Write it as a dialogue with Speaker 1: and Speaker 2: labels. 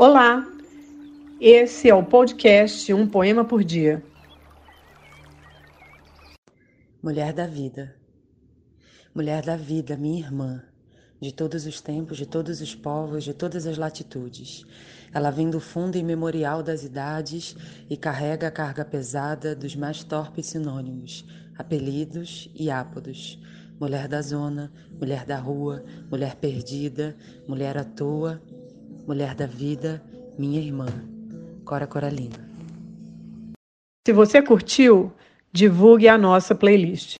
Speaker 1: Olá, esse é o podcast Um Poema por Dia.
Speaker 2: Mulher da Vida. Mulher da vida, minha irmã, de todos os tempos, de todos os povos, de todas as latitudes. Ela vem do fundo imemorial das idades e carrega a carga pesada dos mais torpes sinônimos, apelidos e ápodos. Mulher da zona, mulher da rua, mulher perdida, mulher à toa, mulher da vida, minha irmã. Cora Coralina.
Speaker 1: Se você curtiu, divulgue a nossa playlist.